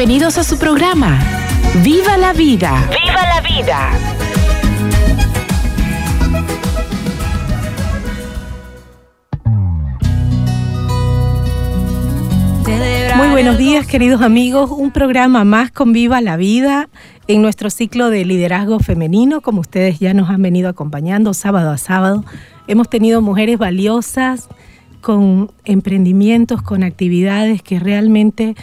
Bienvenidos a su programa. ¡Viva la vida! ¡Viva la vida! Muy buenos días, queridos amigos. Un programa más con Viva la Vida en nuestro ciclo de liderazgo femenino, como ustedes ya nos han venido acompañando sábado a sábado. Hemos tenido mujeres valiosas con emprendimientos, con actividades que realmente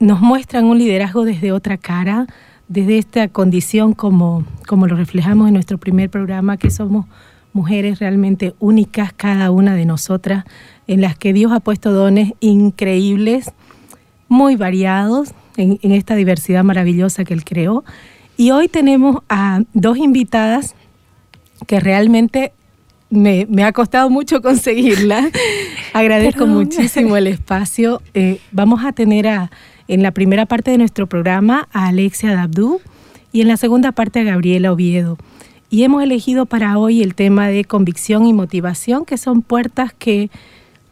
nos muestran un liderazgo desde otra cara, desde esta condición como, como lo reflejamos en nuestro primer programa, que somos mujeres realmente únicas, cada una de nosotras, en las que Dios ha puesto dones increíbles, muy variados en, en esta diversidad maravillosa que Él creó. Y hoy tenemos a dos invitadas que realmente me, me, ha costado mucho conseguirla. Agradezco Perdón. muchísimo el espacio. Eh, vamos a tener a, en la primera parte de nuestro programa a Alexia Dabdú y en la segunda parte a Gabriela Oviedo. Y hemos elegido para hoy el tema de convicción y motivación, que son puertas que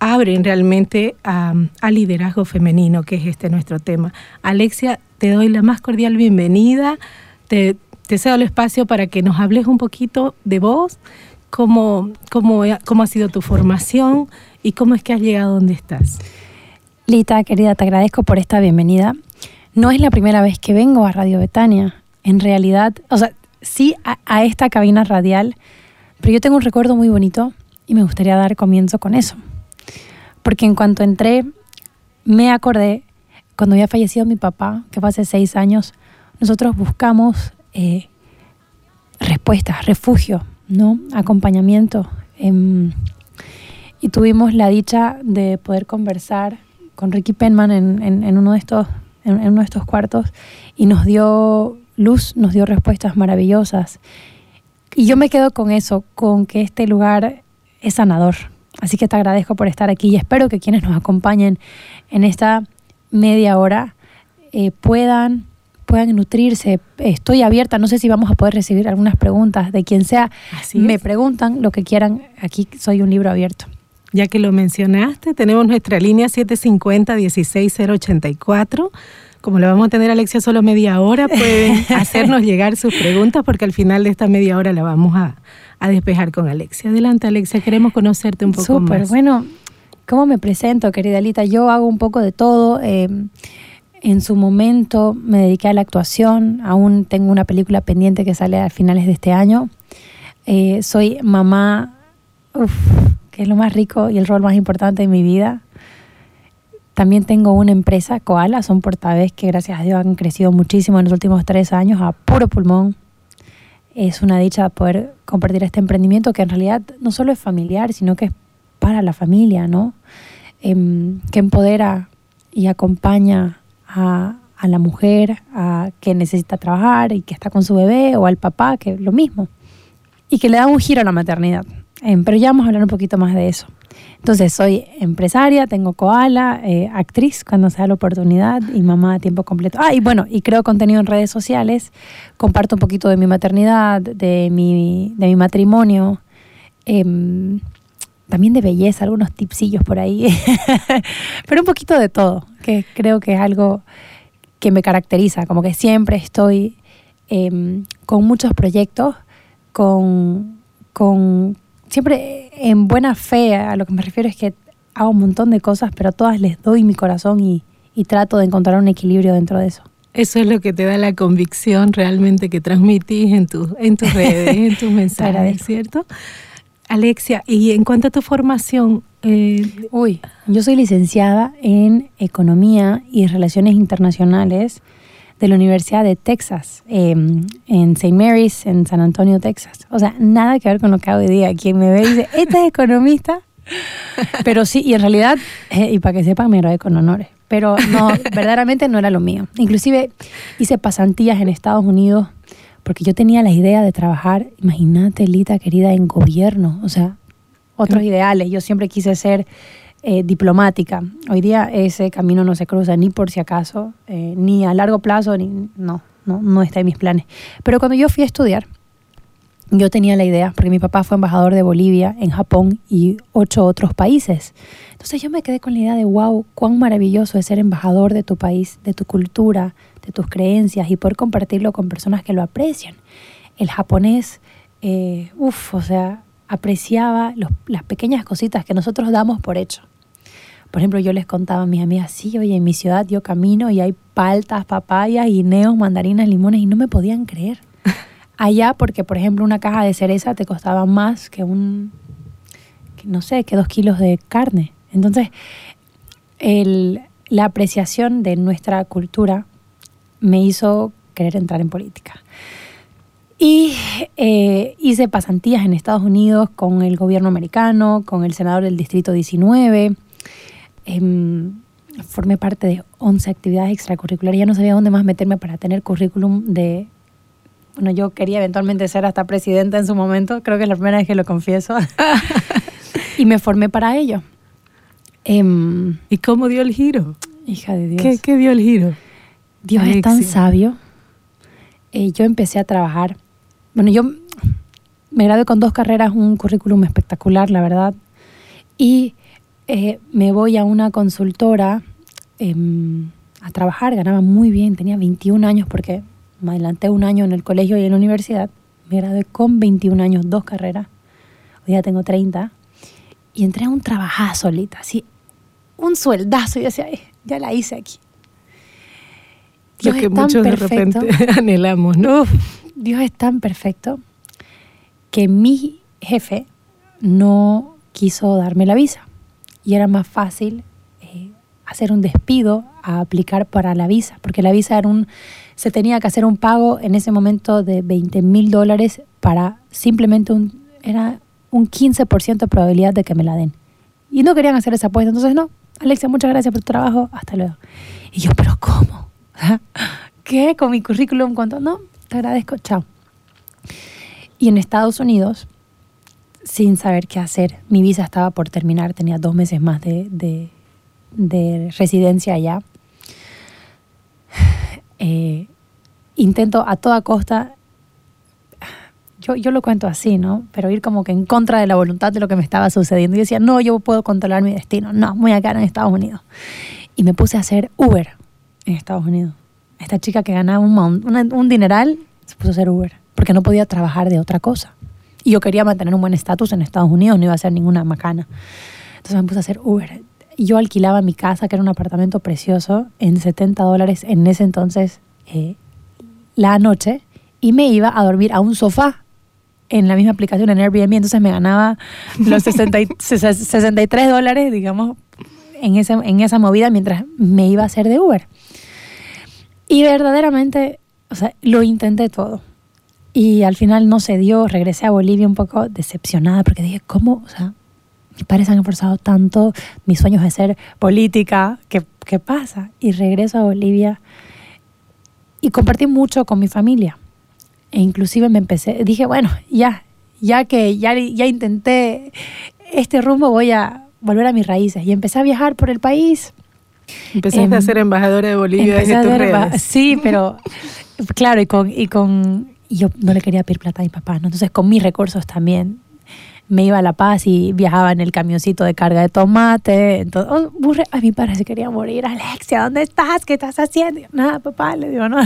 abren realmente al liderazgo femenino, que es este nuestro tema. Alexia, te doy la más cordial bienvenida. Te, te cedo el espacio para que nos hables un poquito de vos, cómo, cómo, cómo ha sido tu formación y cómo es que has llegado donde estás. Lita, querida, te agradezco por esta bienvenida. No es la primera vez que vengo a Radio Betania. En realidad, o sea, sí a, esta cabina radial, pero yo tengo un recuerdo muy bonito y me gustaría dar comienzo con eso. Porque en cuanto entré, me acordé, cuando había fallecido mi papá, que fue hace seis años, nosotros buscamos eh, respuestas, refugio, ¿no? acompañamiento. Eh, y tuvimos la dicha de poder conversar con Ricky Penman en, en, en uno de estos, en, en, uno de estos cuartos y nos dio luz, nos dio respuestas maravillosas. Y yo me quedo con eso, con que este lugar es sanador. Así que te agradezco por estar aquí y espero que quienes nos acompañen en esta media hora eh, puedan, puedan nutrirse. Estoy abierta, no sé si vamos a poder recibir algunas preguntas de quien sea. Así me preguntan lo que quieran, aquí soy un libro abierto. Ya que lo mencionaste, tenemos nuestra línea 750-16084. Como le vamos a tener Alexia solo media hora, pueden hacernos llegar sus preguntas porque al final de esta media hora la vamos a, a despejar con Alexia. Adelante, Alexia, queremos conocerte un poco Súper, más. bueno, ¿cómo me presento, querida Lita? Yo hago un poco de todo. Eh, en su momento me dediqué a la actuación, aún tengo una película pendiente que sale a finales de este año. Eh, soy mamá, uf, es lo más rico y el rol más importante de mi vida. También tengo una empresa, Koala, son portavez que gracias a Dios han crecido muchísimo en los últimos tres años a puro pulmón. Es una dicha poder compartir este emprendimiento que en realidad no solo es familiar, sino que es para la familia, ¿no? Eh, que empodera y acompaña a, a la mujer a, que necesita trabajar y que está con su bebé o al papá, que es lo mismo. Y que le da un giro a la maternidad. Eh, pero ya vamos a hablar un poquito más de eso. Entonces, soy empresaria, tengo koala, eh, actriz cuando se da la oportunidad y mamá a tiempo completo. Ah, y bueno, y creo contenido en redes sociales, comparto un poquito de mi maternidad, de mi, de mi matrimonio, eh, también de belleza, algunos tipsillos por ahí, pero un poquito de todo, que creo que es algo que me caracteriza, como que siempre estoy eh, con muchos proyectos, con, con siempre en buena fe, a lo que me refiero es que hago un montón de cosas, pero a todas les doy mi corazón y, y trato de encontrar un equilibrio dentro de eso. Eso es lo que te da la convicción realmente que transmitís en, tu, en tus redes, en tus mensajes, ¿cierto? Alexia, y en cuanto a tu formación... Eh, Uy, yo soy licenciada en Economía y Relaciones Internacionales de la Universidad de Texas, eh, en St. Mary's, en San Antonio, Texas. O sea, nada que ver con lo que hago hoy día. Quien me ve dice, ¿esta es economista? Pero sí, y en realidad, eh, y para que sepan, me gradué con honores. Pero no, verdaderamente no era lo mío. Inclusive hice pasantías en Estados Unidos porque yo tenía la idea de trabajar, imagínate, Lita querida, en gobierno, o sea, otros ideales. Yo siempre quise ser eh, diplomática. Hoy día ese camino no se cruza ni por si acaso, eh, ni a largo plazo, ni no, no, no está en mis planes. Pero cuando yo fui a estudiar, yo tenía la idea, porque mi papá fue embajador de Bolivia en Japón y ocho otros países. Entonces yo me quedé con la idea de, wow, cuán maravilloso es ser embajador de tu país, de tu cultura, de tus creencias y poder compartirlo con personas que lo aprecian. El japonés, eh, uff, o sea, apreciaba las pequeñas cositas que nosotros damos por hecho. Por ejemplo, yo les contaba a mis amigas, sí, oye, en mi ciudad yo camino y hay paltas, papayas, guineos, mandarinas, limones y no me podían creer. Allá, porque por ejemplo una caja de cereza te costaba más que un, no sé, que dos kilos de carne. Entonces, la apreciación de nuestra cultura me hizo querer entrar en política. Y eh, hice pasantías en Estados Unidos con el gobierno americano, con el senador del Distrito 19. Em, formé parte de 11 actividades extracurriculares. Ya no sabía dónde más meterme para tener currículum de... Bueno, yo quería eventualmente ser hasta presidenta en su momento. Creo que es la primera vez que lo confieso. y me formé para ello. Em, ¿Y cómo dio el giro? Hija de Dios. ¿Qué, dio el giro? Dios es tan sabio. Eh, yo empecé a trabajar bueno, yo me gradué con dos carreras, un currículum espectacular, la verdad, y eh, me voy a una consultora em, a trabajar, ganaba muy bien, tenía 21 años porque me adelanté un año en el colegio y en la universidad, me gradué con 21 años, dos carreras, hoy ya tengo 30, y entré a un trabajazo solita, así, un sueldazo, y decía, ya la hice aquí. Lo que muchos de repente anhelamos, ¿no? Dios es tan perfecto que mi jefe no quiso darme la visa y era más fácil eh, hacer un despido a aplicar para la visa, porque la visa era un, se tenía que hacer un pago en ese momento de 20 mil dólares para simplemente un, era un 15% de probabilidad de que me la den. Y no querían hacer esa apuesta, entonces no, Alexia, muchas gracias por tu trabajo, hasta luego. Y yo, pero ¿cómo? ¿Qué? Con mi currículum, ¿cuánto? No, te agradezco, chao. Y en Estados Unidos, sin saber qué hacer, mi visa estaba por terminar, tenía dos meses más de, residencia allá. Eh, intento a toda costa, yo, yo lo cuento así, ¿no? Pero ir como que en contra de la voluntad de lo que me estaba sucediendo. Y decía, no, yo puedo controlar mi destino. No, muy acá en Estados Unidos. Y me puse a hacer Uber en Estados Unidos esta chica que ganaba un, un, dineral se puso a hacer Uber, porque no podía trabajar de otra cosa. Y yo quería mantener un buen estatus en Estados Unidos, no iba a ser ninguna macana. Entonces me puse a hacer Uber. Yo alquilaba mi casa, que era un apartamento precioso, en 70 dólares en ese entonces eh, la noche, y me iba a dormir a un sofá en la misma aplicación en Airbnb. Entonces me ganaba los 63 dólares, digamos, en, ese, en esa movida mientras me iba a hacer de Uber. Y verdaderamente, o sea, lo intenté todo. Y al final no se dio, regresé a Bolivia un poco decepcionada porque dije, ¿cómo? O sea, mis padres han esforzado tanto, mis sueños de ser política, ¿qué, qué pasa? Y regreso a Bolivia y compartí mucho con mi familia. E inclusive me empecé, dije, bueno, ya, ya que ya, ya intenté este rumbo, voy a volver a mis raíces. Y empecé a viajar por el país Empezaste a em, ser embajadora de Bolivia desde tus redes. Sí, pero claro, y con, y con yo no le quería pedir plata a mi papá, ¿no? Entonces con mis recursos también me iba a La Paz y viajaba en el camioncito de carga de tomate. Entonces, oh, a mi padre se quería morir. Alexia, ¿dónde estás? ¿Qué estás haciendo? Nada, papá, le digo, no.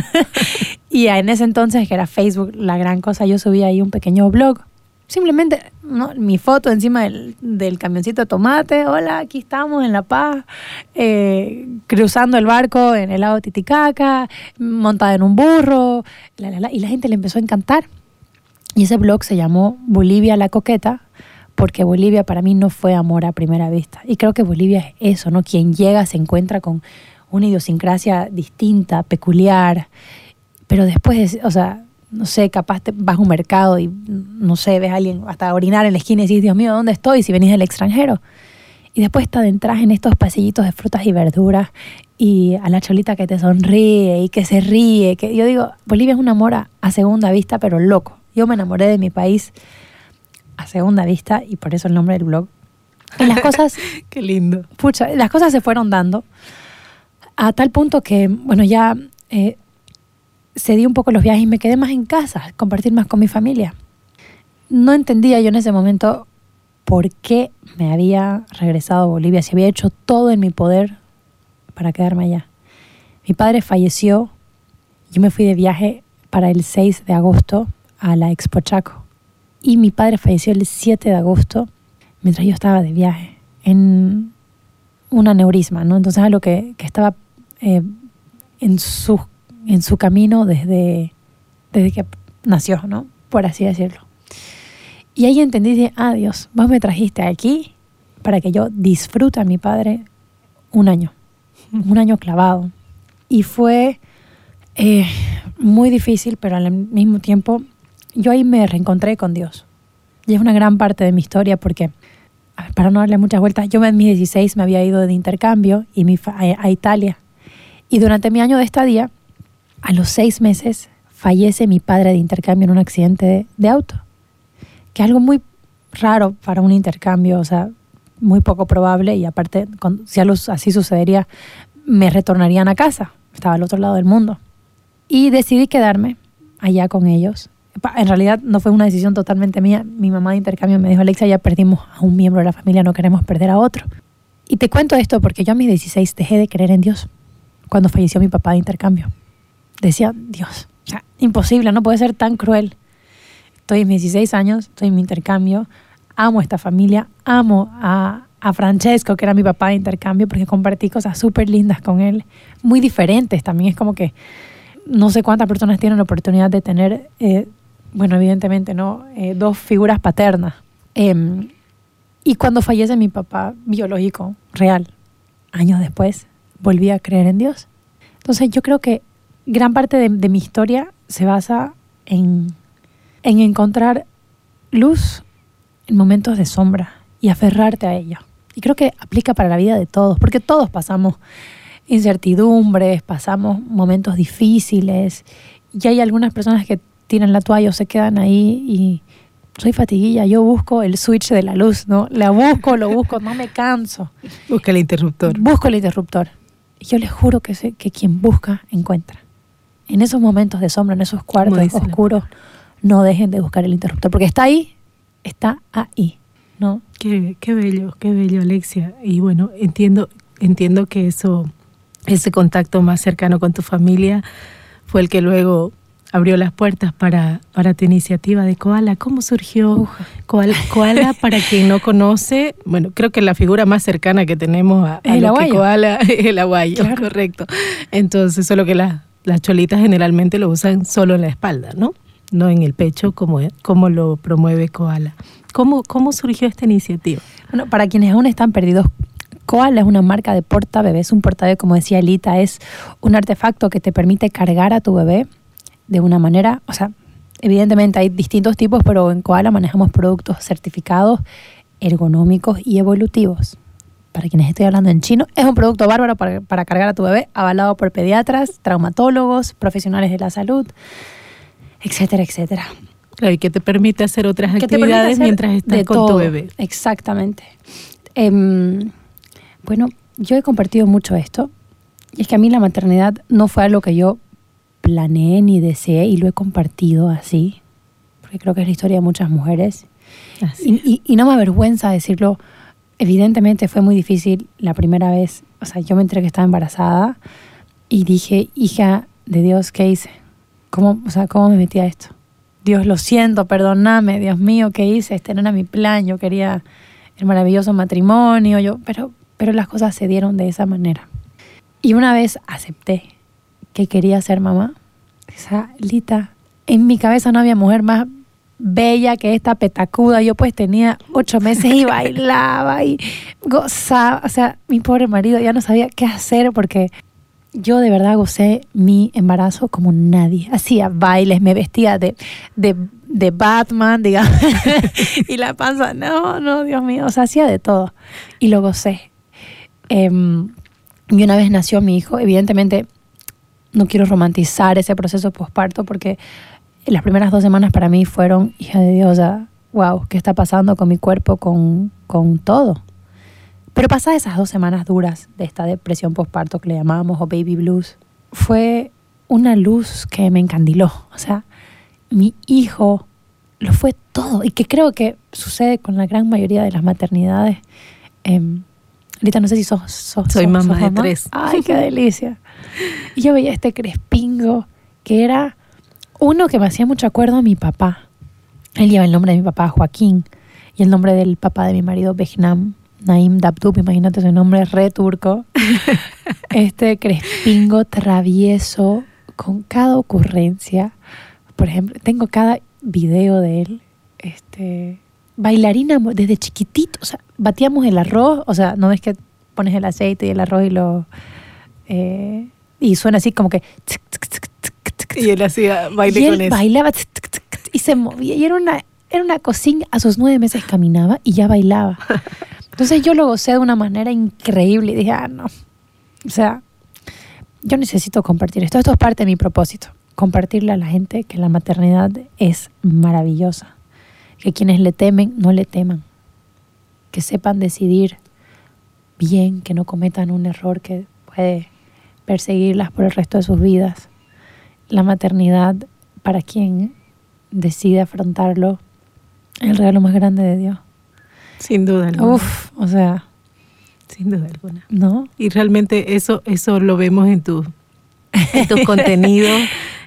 y en ese entonces, que era Facebook, la gran cosa, yo subía ahí un pequeño blog simplemente mi foto encima del, del, camioncito de tomate, hola, aquí estamos en La Paz, eh, cruzando el barco en el lago Titicaca, montada en un burro, y la gente le empezó a encantar. Y ese blog se llamó Bolivia la Coqueta, porque Bolivia para mí no fue amor a primera vista. Y creo que Bolivia es eso, ¿no? Quien llega se encuentra con una idiosincrasia distinta, peculiar, pero después, o sea, no sé, capaz te vas a un mercado y, no sé, ves a alguien hasta orinar en la esquina y dices, Dios mío, ¿dónde estoy? Si venís del extranjero. Y después te adentras en estos pasillitos de frutas y verduras y a la cholita que te sonríe y que se ríe. Que yo digo, Bolivia es un amor a, a segunda vista, pero loco. Yo me enamoré de mi país a segunda vista y por eso el nombre del blog. Y las cosas, Qué lindo. pucha, las cosas se fueron dando a tal punto que, bueno, ya eh, cedí un poco los viajes y me quedé más en casa, compartir más con mi familia. No entendía yo en ese momento por qué me había regresado a Bolivia, si había hecho todo en mi poder para quedarme allá. Mi padre falleció, yo me fui de viaje para el 6 de agosto a la Expo Chaco y mi padre falleció el 7 de agosto mientras yo estaba de viaje en un aneurisma, ¿no? Entonces algo que, que estaba eh, en, su, en su camino desde, desde que nació, ¿no? Por así decirlo. Y ahí entendí, dije, ah, Dios, vos me trajiste aquí para que yo disfrute a mi padre un año, un año clavado. Y fue eh, muy difícil, pero al mismo tiempo yo ahí me reencontré con Dios. Y es una gran parte de mi historia porque, para no darle muchas vueltas, yo en mis 16 me había ido de intercambio y mi a, a Italia. Y durante mi año de estadía, a los seis meses, fallece mi padre de intercambio en un accidente de, auto. Que es algo muy raro para un intercambio, o sea, muy poco probable y aparte, si así sucedería, me retornarían a casa. Estaba al otro lado del mundo. Y decidí quedarme allá con ellos. En realidad no fue una decisión totalmente mía. Mi mamá de intercambio me dijo, Alexa, ya perdimos a un miembro de la familia, no queremos perder a otro. Y te cuento esto porque yo a mis 16 dejé de creer en Dios cuando falleció mi papá de intercambio. Decía, Dios, o sea, imposible, no puede ser tan cruel. Estoy en mis 16 años, estoy en mi intercambio, amo esta familia, amo a, a Francesco, que era mi papá de intercambio, porque compartí cosas súper lindas con él, muy diferentes también. Es como que no sé cuántas personas tienen la oportunidad de tener, eh, bueno, evidentemente, ¿no? Eh, dos figuras paternas. Em, y cuando fallece mi papá biológico, real, años después, volví a creer en Dios. Entonces yo creo que gran parte de, de mi historia se basa en, en encontrar luz en momentos de sombra y aferrarte a ella. Y creo que aplica para la vida de todos, porque todos pasamos incertidumbres, pasamos momentos difíciles y hay algunas personas que tiran la toalla o se quedan ahí y soy fatiguilla, yo busco el switch de la luz, ¿no? La busco, lo busco, no me canso. Busca el interruptor. Busco el interruptor. Y yo les juro que sé que quien busca, encuentra. En esos momentos de sombra, en esos cuartos oscuros, no dejen de buscar el interruptor, porque está ahí, está ahí, ¿no? Qué, qué bello, qué bello, Alexia. Y bueno, entiendo, entiendo que eso, ese contacto más cercano con tu familia fue el que luego abrió las puertas para, para tu iniciativa de Koala. ¿Cómo surgió. Koala, Koala? Para quien no conoce, bueno, creo que la figura más cercana que tenemos a, a el lo que. Koala es el aguayo, Claro. correcto. Entonces, solo que la- las cholitas generalmente lo usan solo en la espalda, ¿no? No en el pecho como, como lo promueve Koala. ¿Cómo, ¿Cómo surgió esta iniciativa? Bueno, para quienes aún están perdidos, Koala es una marca de porta bebés. Un porta bebé, como decía Elita, es un artefacto que te permite cargar a tu bebé de una manera, o sea, evidentemente hay distintos tipos, pero en Koala manejamos productos certificados, ergonómicos y evolutivos. Para quienes estoy hablando en chino, es un producto bárbaro para, para cargar a tu bebé, avalado por pediatras, traumatólogos, profesionales de la salud, etcétera, etcétera. Claro, y que te permite hacer otras actividades hacer mientras estás con todo. tu bebé. Exactamente. Em, bueno, yo he compartido mucho esto. Y es que a mí la maternidad no fue algo que yo planeé ni deseé y lo he compartido así. Porque creo que es la historia de muchas mujeres. Y, y- y no me avergüenza decirlo. Evidentemente fue muy difícil la primera vez. O sea, yo me enteré que estaba embarazada y dije, hija de Dios, ¿qué hice? ¿Cómo, o sea, ¿cómo me metí a esto? Dios, lo siento, perdóname, Dios mío, ¿qué hice? Este no era mi plan, yo quería el maravilloso matrimonio, yo, pero, pero las cosas se dieron de esa manera. Y una vez acepté que quería ser mamá, esa Lita, en mi cabeza no había mujer más bella que esta petacuda. Yo pues tenía ocho meses y bailaba y gozaba. O sea, mi pobre marido ya no sabía qué hacer porque yo de verdad gocé mi embarazo como nadie. Hacía bailes, me vestía de, de, de Batman, digamos, y la panza, no, no, Dios mío, o sea, hacía de todo. Y lo gocé. Em, y una vez nació mi hijo, evidentemente no quiero romantizar ese proceso posparto porque las primeras dos semanas para mí fueron, hija de Dios, ya, wow, ¿qué está pasando con mi cuerpo, con, con todo? Pero pasadas esas dos semanas duras de esta depresión postparto que le llamábamos o baby blues, fue una luz que me encandiló. O sea, mi hijo lo fue todo y que creo que sucede con la gran mayoría de las maternidades. Eh, ahorita no sé si sos, sos Soy sos- mamá sos de tres. Ay, qué delicia. Y yo veía este crespingo que era uno que me hacía mucho acuerdo a mi papá. Él lleva el nombre de mi papá, Joaquín, y el nombre del papá de mi marido, Behnam Naim Dabdub, imagínate su nombre, re turco. Este crespingo travieso, con cada ocurrencia. Por ejemplo, tengo cada video de él. Este, bailarina desde chiquitito, o sea, batíamos el arroz, o sea, no es que pones el aceite y el arroz y lo... eh, y suena así como que... tsk, tsk, tsk, tsk, Y él hacía baile y con él eso. bailaba tsk, tsk, y se movía. Y era una, era una cocina. A sus nueve meses caminaba y ya bailaba. Entonces yo lo gocé de una manera increíble y dije, ah, no. O sea, yo necesito compartir esto. Esto es parte de mi propósito. Compartirle a la gente que la maternidad es maravillosa. Que quienes le temen, no le teman. Que sepan decidir bien, que no cometan un error que puede perseguirlas por el resto de sus vidas la maternidad para quien decide afrontarlo el regalo más grande de Dios. Sin duda alguna. Uf, o sea, Sin duda alguna. ¿no? Y realmente eso, eso lo vemos en, tu, en tus contenidos,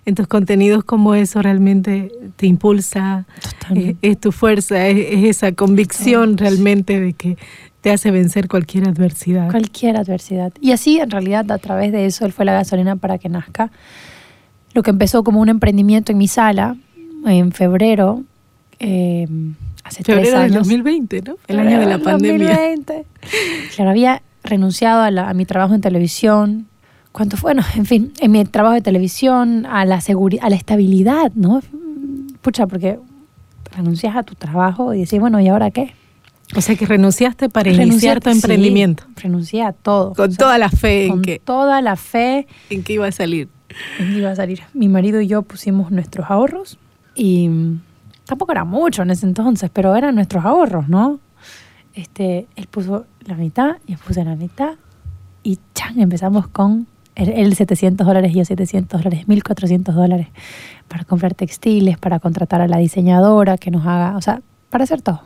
en tus contenidos como eso realmente te impulsa, es, Totalmente. es tu fuerza, es, es esa convicción realmente de que te hace vencer cualquier adversidad. Cualquier adversidad. Y así, en realidad, a través de eso, él fue la gasolina para que nazca. Lo que empezó como un emprendimiento en mi sala en febrero, eh, hace tres Febrero del años. 2020, ¿no? El año de la del pandemia. 2020. Claro, había renunciado a, la- a mi trabajo en televisión. ¿Cuánto fue? Bueno, en fin, en mi trabajo de televisión, a la seguridad, a la estabilidad, ¿no? Pucha, porque renuncias a tu trabajo y decís, bueno, ¿y ahora qué? O sea que renunciaste para iniciar tu sí, emprendimiento. renuncié a todo. Con O sea, toda la fe en con que, toda la fe en que iba a salir. iba a salir. Mi marido y yo pusimos nuestros ahorros y mm, tampoco era mucho en ese entonces, pero eran nuestros ahorros, ¿no? Este, él puso la mitad, yo puse la mitad y chan, empezamos con él 700 dólares y yo 700 dólares, 1400 dólares para comprar textiles, para contratar a la diseñadora que nos haga, o sea, para hacer todo.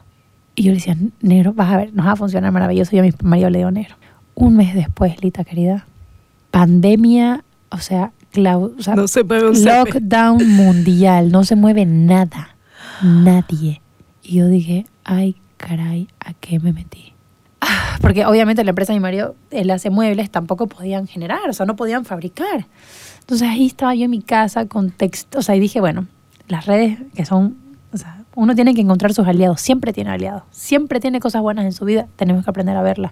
Y yo le decía, negro, vas a ver, nos va a funcionar maravilloso. Yo a mi marido le digo, negro. Un mes después, Lita querida, pandemia, o sea, clau- o sea, No se mueve un lockdown mundial, no se mueve nada, nadie. Y yo dije, ay, caray, ¿a qué me metí? Ah, Porque obviamente la empresa de mi marido, él hace muebles, tampoco podían generar, o sea, no podían fabricar. Entonces ahí estaba yo en mi casa con texto, o sea, y dije, bueno, las redes que son, o sea, uno tiene que encontrar sus aliados, siempre tiene aliados, siempre tiene cosas buenas en su vida, tenemos que aprender a verlas.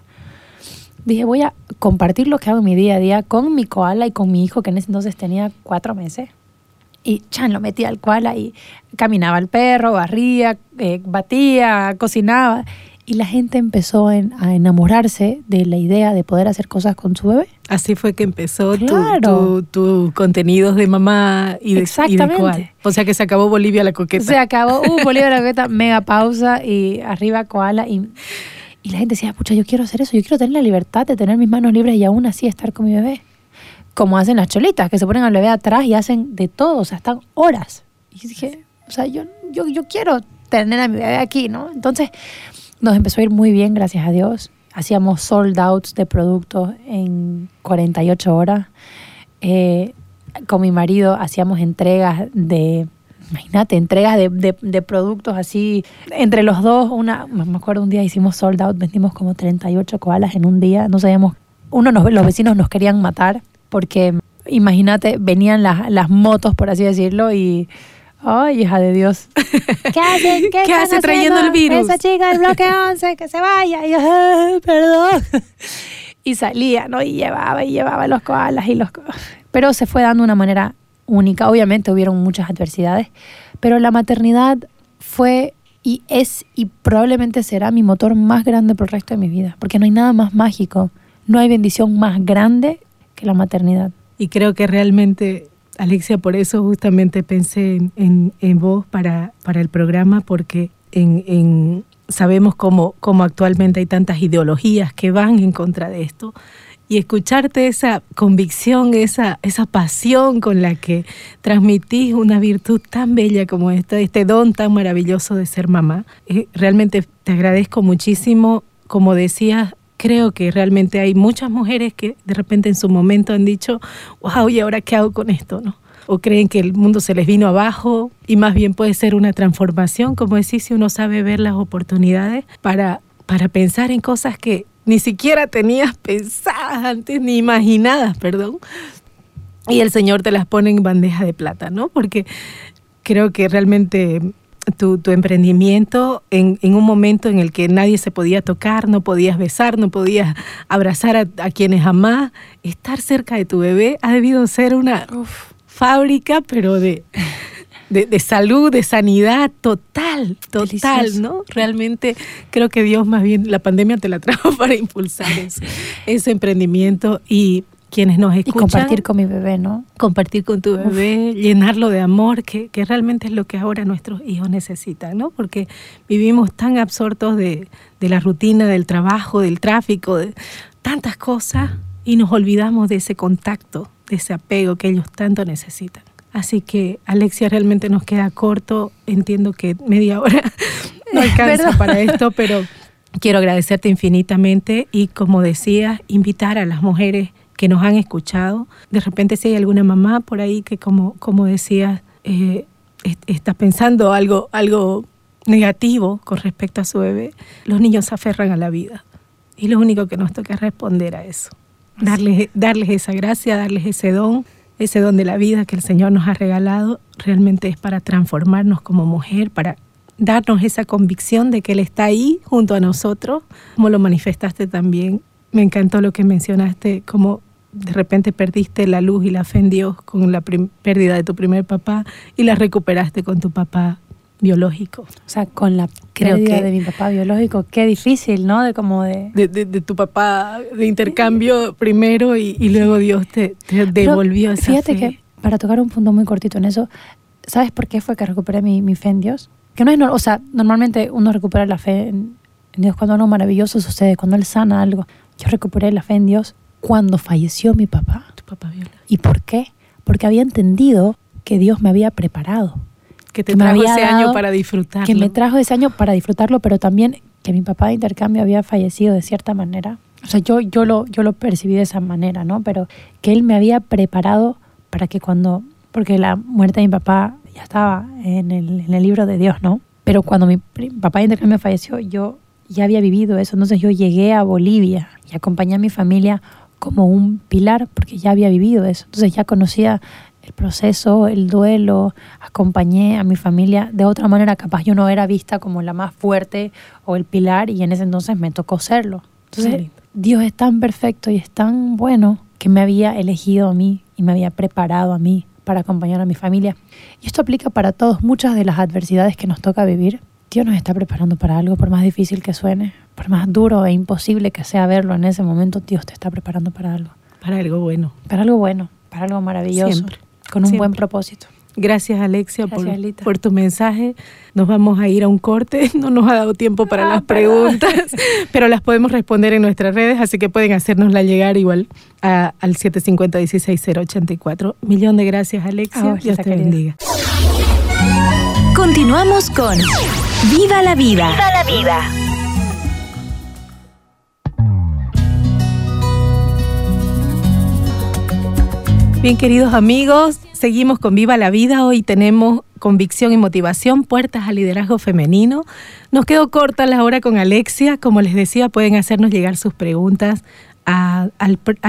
Dije, voy a compartir lo que hago en mi día a día con mi koala y con mi hijo, que en ese entonces tenía cuatro meses. Y chan, lo metía al koala y caminaba el perro, barría, eh, batía, cocinaba. Y la gente empezó en- a enamorarse de la idea de poder hacer cosas con su bebé. Así fue que empezó tu- Claro. tu, tu contenidos de mamá y de, y de Exactamente. koala. O sea que se acabó Bolivia la coqueta. Se acabó, uh, Bolívar la Coqueta, mega pausa y arriba koala. Y, y la gente decía, pucha, yo quiero hacer eso, yo quiero tener la libertad de tener mis manos libres y aún así estar con mi bebé. Como hacen las cholitas, que se ponen al bebé atrás y hacen de todo, o sea, están horas. Y dije, o sea, yo, yo, yo quiero tener a mi bebé aquí, ¿no? Entonces nos empezó a ir muy bien, gracias a Dios. Hacíamos sold outs de productos en 48 horas. Eh, con mi marido hacíamos entregas de, imagínate, entregas de, de- de productos así. Entre los dos, una, me acuerdo un día hicimos sold out, vendimos como 38 koalas en un día. No sabíamos, uno, nos- los vecinos nos querían matar porque, imagínate, venían las, las motos, por así decirlo, y... Ay, hija de Dios. ¿Qué hace? ¿Qué, ¿Qué hace trayendo el virus? Esa chica del bloque 11, que se vaya. Y yo, "Ah, perdón. y salía, ¿no? Y llevaba y llevaba los koalas y los... Pero se fue dando una manera única. Obviamente hubieron muchas adversidades, pero la maternidad fue y es y probablemente será mi motor más grande por el resto de mi vida, porque no hay nada más mágico, no hay bendición más grande que la maternidad. Y creo que realmente, Alexia, por eso justamente pensé en, en, vos para, para el programa, porque en, en, sabemos cómo, cómo actualmente hay tantas ideologías que van en contra de esto y escucharte esa convicción, esa, esa pasión con la que transmitís una virtud tan bella como esta, este don tan maravilloso de ser mamá. Eh, realmente te agradezco muchísimo. Como decías, creo que realmente hay muchas mujeres que de repente en su momento han dicho, wow, ¿y ahora qué hago con esto? ¿no? O creen que el mundo se les vino abajo y más bien puede ser una transformación, como decís, si uno sabe ver las oportunidades para, para pensar en cosas que ni siquiera tenías pensadas antes, ni imaginadas, perdón. Y el Señor te las pone en bandeja de plata, ¿no? Porque creo que realmente tu, emprendimiento en, un momento en el que nadie se podía tocar, no podías besar, no podías abrazar a, quienes amás, estar cerca de tu bebé ha debido ser una fábrica, pero de, de, salud, de sanidad total, total, ¿no? Realmente creo que Dios más bien, la pandemia te la trajo para impulsar ese, emprendimiento y quienes nos escuchan. Y compartir con mi bebé, ¿no? Compartir con tu bebé, llenarlo de amor, que, que, realmente es lo que ahora nuestros hijos necesitan, ¿no? Porque vivimos tan absortos de, de la rutina, del trabajo, del tráfico, de tantas cosas y nos olvidamos de ese contacto, de ese apego que ellos tanto necesitan. Así que Alexia realmente nos queda corto. Entiendo que media hora no alcanza para esto, pero quiero agradecerte infinitamente y como decía, invitar a las mujeres que nos han escuchado. De repente si hay alguna mamá por ahí que como, como decías, eh, está pensando algo, algo negativo con respecto a su bebé, los niños se aferran a la vida. Y lo único que nos toca es responder a eso. Darles, darles esa gracia, darles ese don ese don de la vida que el Señor nos ha regalado realmente es para transformarnos como mujer, para darnos esa convicción de que Él está ahí junto a nosotros, como lo manifestaste también. Me encantó lo que mencionaste, como de repente perdiste la luz y la fe en Dios con la pérdida de tu primer papá y la recuperaste con tu papá biológico. O sea, con la Creo de mi papá biológico, qué difícil, ¿no? De como de... De, tu papá de intercambio primero y, luego Dios te, devolvió esa Fíjate que, para tocar un punto muy cortito en eso, ¿sabes por qué fue que recuperé mi, mi fe en Dios? Que no es, o sea, normalmente uno recupera la fe en, Dios cuando algo maravilloso sucede, cuando Él sana algo. Yo recuperé la fe en Dios cuando falleció mi papá. Tu papá biológico. ¿Y por qué? Porque había entendido que Dios me había preparado que te trajo ese año para disfrutarlo. Que me trajo ese año para disfrutarlo, pero también que mi papá de intercambio había fallecido de cierta manera. O sea, yo, yo, lo, yo lo percibí de esa manera, ¿no? Pero que él me había preparado para que cuando, porque la muerte de mi papá ya estaba en el, en el libro de Dios, ¿no? Pero cuando mi papá de intercambio falleció, yo ya había vivido eso. Entonces yo llegué a Bolivia y acompañé a mi familia como un pilar, porque ya había vivido eso. Entonces ya conocía el proceso, el duelo, acompañé a mi familia de otra manera, capaz yo no era vista como la más fuerte o el pilar y en ese entonces me tocó serlo. Entonces, Dios es tan perfecto y es tan bueno que me había elegido a mí y me había preparado a mí para acompañar a mi familia. Y esto aplica para todos, muchas de las adversidades que nos toca vivir. Dios nos está preparando para algo, por más difícil que suene, por más duro e imposible que sea verlo en ese momento, Dios te está preparando para algo. Para algo bueno. Para algo bueno, para algo maravilloso con un buen propósito. Gracias Alexia por, tu mensaje. Nos vamos a ir a un corte. No nos ha dado tiempo para ah, las preguntas, pero las podemos responder en nuestras redes, así que pueden hacernosla llegar igual al 750-16084. Millón de gracias Alexia. Dios te bendiga. Continuamos con Viva la Vida. Viva la Vida. Bien, queridos amigos, seguimos con Viva la Vida. Hoy tenemos convicción y motivación, puertas al liderazgo femenino. Nos quedó corta la hora con Alexia. Como les decía, pueden hacernos llegar sus preguntas al,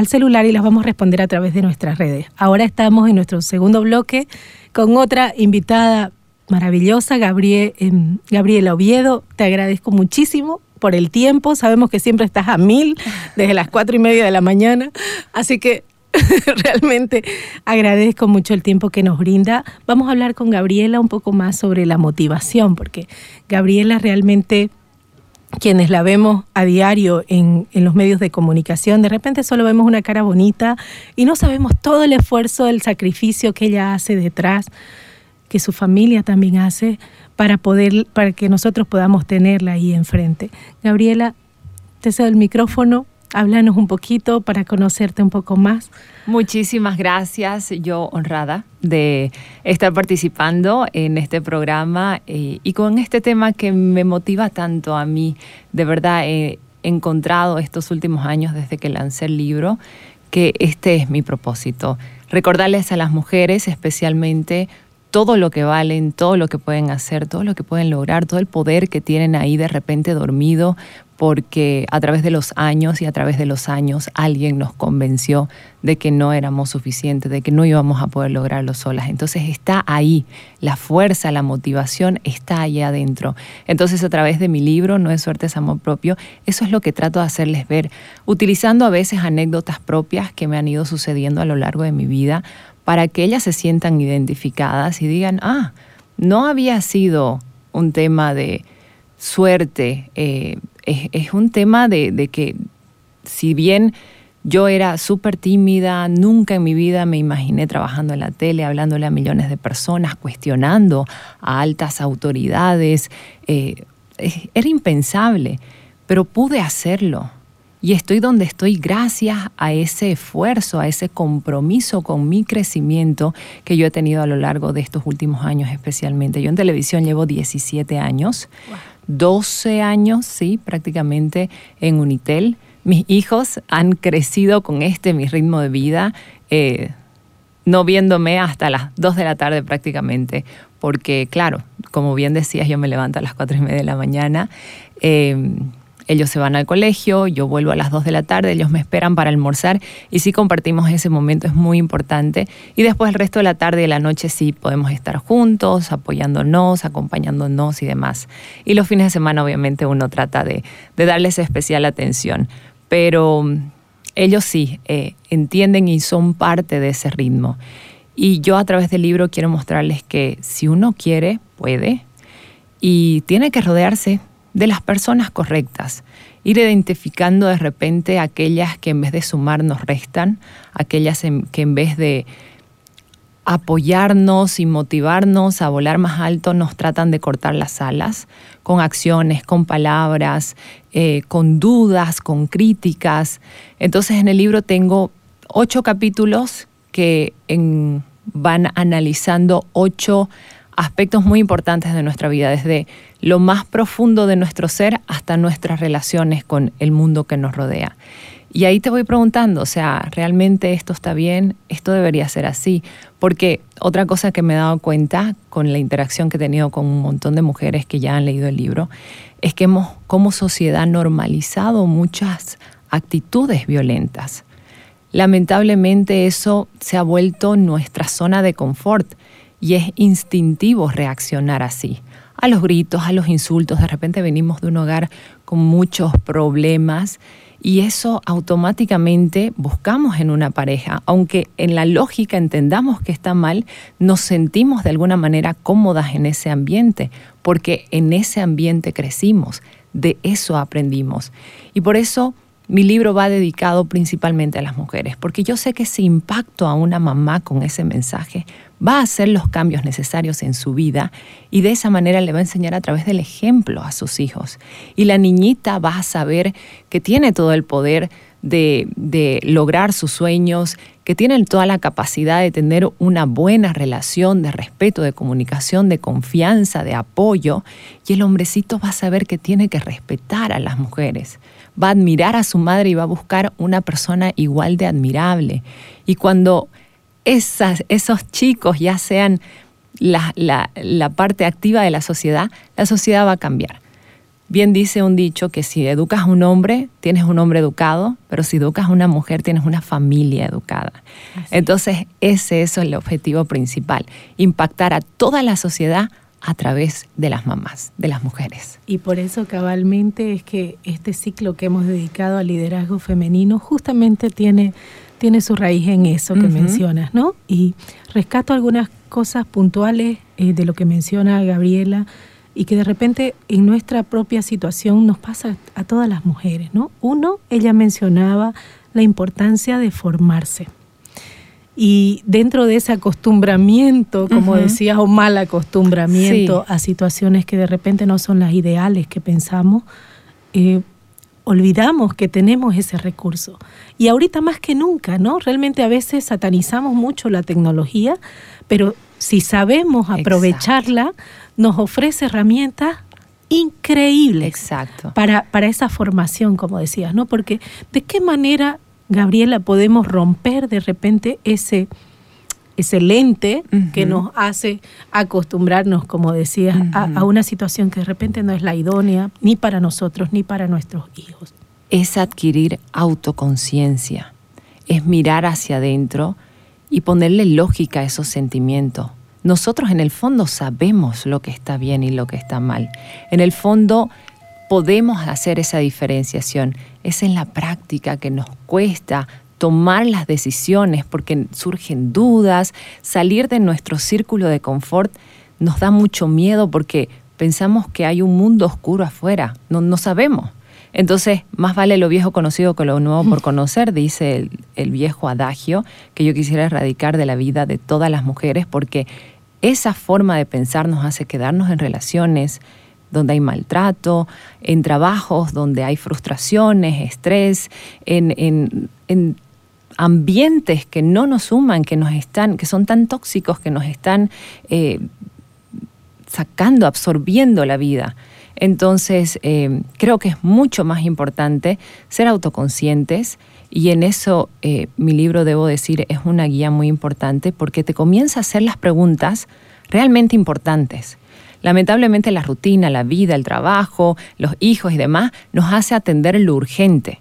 celular y las vamos a responder a través de nuestras redes. Ahora estamos en nuestro segundo bloque con otra invitada maravillosa, Gabriel, em, Gabriela Oviedo. Te agradezco muchísimo por el tiempo. Sabemos que siempre estás a mil desde las cuatro y media de la mañana. Así que realmente agradezco mucho el tiempo que nos brinda. Vamos a hablar con Gabriela un poco más sobre la motivación, porque Gabriela realmente quienes la vemos a diario en, en, los medios de comunicación, de repente solo vemos una cara bonita y no sabemos todo el esfuerzo, el sacrificio que ella hace detrás, que su familia también hace para poder, para que nosotros podamos tenerla ahí enfrente. Gabriela, te cedo el micrófono Háblanos un poquito para conocerte un poco más. Muchísimas gracias, yo honrada de estar participando en este programa eh, y con este tema que me motiva tanto a mí. De verdad he encontrado estos últimos años desde que lancé el libro que este es mi propósito. Recordarles a las mujeres especialmente todo lo que valen, todo lo que pueden hacer, todo lo que pueden lograr, todo el poder que tienen ahí de repente dormido porque a través de los años y a través de los años alguien nos convenció de que no éramos suficientes, de que no íbamos a poder lograrlo solas. Entonces está ahí, la fuerza, la motivación está ahí adentro. Entonces a través de mi libro, No es suerte, es amor propio, eso es lo que trato de hacerles ver, utilizando a veces anécdotas propias que me han ido sucediendo a lo largo de mi vida para que ellas se sientan identificadas y digan, ah, no había sido un tema de suerte, eh, es, un tema de, que si bien yo era súper tímida, nunca en mi vida me imaginé trabajando en la tele, hablándole a millones de personas, cuestionando a altas autoridades. Eh, era impensable, pero pude hacerlo. Y estoy donde estoy gracias a ese esfuerzo, a ese compromiso con mi crecimiento que yo he tenido a lo largo de estos últimos años especialmente. Yo en televisión llevo 17 años. 12 años, sí, prácticamente en Unitel. Mis hijos han crecido con este mi ritmo de vida, eh, no viéndome hasta las 2 de la tarde prácticamente, porque claro, como bien decías, yo me levanto a las 4 y media de la mañana. Eh, ellos se van al colegio, yo vuelvo a las 2 de la tarde, ellos me esperan para almorzar y sí compartimos ese momento, es muy importante. Y después el resto de la tarde y la noche sí podemos estar juntos, apoyándonos, acompañándonos y demás. Y los fines de semana obviamente uno trata de, darles especial atención, pero mm, ellos sí eh, entienden y son parte de ese ritmo. Y yo a través del libro quiero mostrarles que si uno quiere, puede. Y tiene que rodearse de las personas correctas, ir identificando de repente aquellas que en vez de sumar nos restan, aquellas que en vez de apoyarnos y motivarnos a volar más alto nos tratan de cortar las alas con acciones, con palabras, eh, con dudas, con críticas. Entonces en el libro tengo ocho capítulos que van analizando ocho aspectos muy importantes de nuestra vida, desde lo más profundo de nuestro ser hasta nuestras relaciones con el mundo que nos rodea. Y ahí te voy preguntando, o sea, ¿realmente esto está bien? ¿Esto debería ser así? Porque otra cosa que me he dado cuenta con la interacción que he tenido con un montón de mujeres que ya han leído el libro, es que hemos como sociedad normalizado muchas actitudes violentas. Lamentablemente eso se ha vuelto nuestra zona de confort y es instintivo reaccionar así. A los gritos, a los insultos, de repente venimos de un hogar con muchos problemas y eso automáticamente buscamos en una pareja, aunque en la lógica entendamos que está mal, nos sentimos de alguna manera cómodas en ese ambiente, porque en ese ambiente crecimos, de eso aprendimos. Y por eso mi libro va dedicado principalmente a las mujeres, porque yo sé que si impacto a una mamá con ese mensaje, va a hacer los cambios necesarios en su vida y de esa manera le va a enseñar a través del ejemplo a sus hijos. Y la niñita va a saber que tiene todo el poder de, de lograr sus sueños, que tiene toda la capacidad de tener una buena relación de respeto, de comunicación, de confianza, de apoyo, y el hombrecito va a saber que tiene que respetar a las mujeres va a admirar a su madre y va a buscar una persona igual de admirable. Y cuando esas, esos chicos ya sean la, la parte activa de la sociedad, la sociedad va a cambiar. Bien dice un dicho que si educas a un hombre, tienes un hombre educado, pero si educas a una mujer, tienes una familia educada. Entonces, ese es el objetivo principal, impactar a toda la sociedad a través de las mamás, de las mujeres. Y por eso cabalmente es que este ciclo que hemos dedicado al liderazgo femenino justamente tiene, tiene su raíz en eso que mencionas, ¿no? Y rescato algunas cosas puntuales eh, de lo que menciona Gabriela y que de repente en nuestra propia situación nos pasa a todas las mujeres, ¿no? Uno, ella mencionaba la importancia de formarse y dentro de ese acostumbramiento, como decías, o mal acostumbramiento a situaciones que de repente no son las ideales que pensamos, eh, olvidamos que tenemos ese recurso. Y ahorita más que nunca, ¿no? Realmente a veces satanizamos mucho la tecnología, pero si sabemos aprovecharla, nos ofrece herramientas increíbles Exacto. Para, para esa formación, como decías, ¿no? Porque de qué manera Gabriela, podemos romper de repente ese, ese lente que nos hace acostumbrarnos, como decías, a, una situación que de repente no es la idónea ni para nosotros ni para nuestros hijos. Es adquirir autoconciencia, es mirar hacia adentro y ponerle lógica a esos sentimientos. Nosotros en el fondo sabemos lo que está bien y lo que está mal. En el fondo podemos hacer esa diferenciación. Es en la práctica que nos cuesta tomar las decisiones porque surgen dudas, salir de nuestro círculo de confort nos da mucho miedo porque pensamos que hay un mundo oscuro afuera, no, no sabemos. Entonces, más vale lo viejo conocido que lo nuevo por conocer, dice el, el viejo adagio que yo quisiera erradicar de la vida de todas las mujeres porque esa forma de pensar nos hace quedarnos en relaciones, donde hay maltrato, en trabajos donde hay frustraciones, estrés, en, ambientes que no nos suman, que nos están, que son tan tóxicos que nos están eh, sacando, absorbiendo la vida. Entonces, eh, creo que es mucho más importante ser autoconscientes y en eso eh, mi libro, debo decir, es una guía muy importante porque te comienza a hacer las preguntas realmente importantes. Lamentablemente la rutina, la vida, el trabajo, los hijos y demás nos hace atender lo urgente.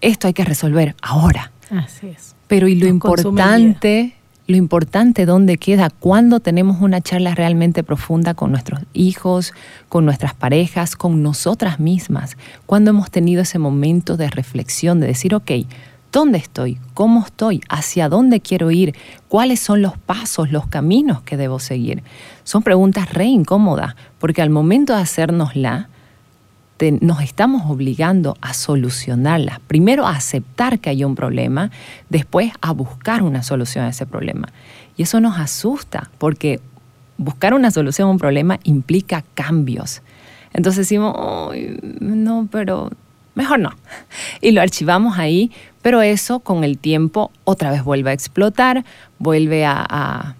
Esto hay que resolver ahora. Así es. Pero y lo importante, lo importante dónde queda cuando tenemos una charla realmente profunda con nuestros hijos, con nuestras parejas, con nosotras mismas, cuando hemos tenido ese momento de reflexión, de decir, ok, ¿Dónde estoy? ¿Cómo estoy? ¿Hacia dónde quiero ir? ¿Cuáles son los pasos, los caminos que debo seguir? Son preguntas re incómodas, porque al momento de nos estamos obligando a solucionarlas. Primero a aceptar que hay un problema, después a buscar una solución a ese problema. Y eso nos asusta, porque buscar una solución a un problema implica cambios. Entonces decimos, no, pero mejor no. Y lo archivamos ahí, pero eso con el tiempo otra vez vuelve a explotar, vuelve a,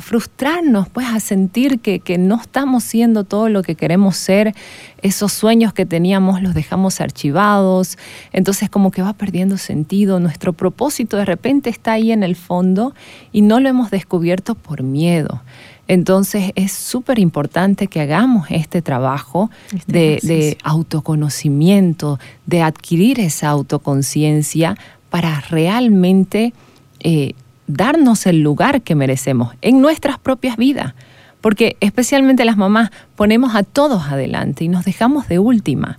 frustrarnos, pues a sentir que, que, no estamos siendo todo lo que queremos ser, esos sueños que teníamos los dejamos archivados, entonces como que va perdiendo sentido, nuestro propósito de repente está ahí en el fondo y no lo hemos descubierto por miedo. Entonces es súper importante que hagamos este trabajo este de, autoconocimiento, de adquirir esa autoconciencia para realmente eh, darnos el lugar que merecemos en nuestras propias vidas. Porque especialmente las mamás ponemos a todos adelante y nos dejamos de última.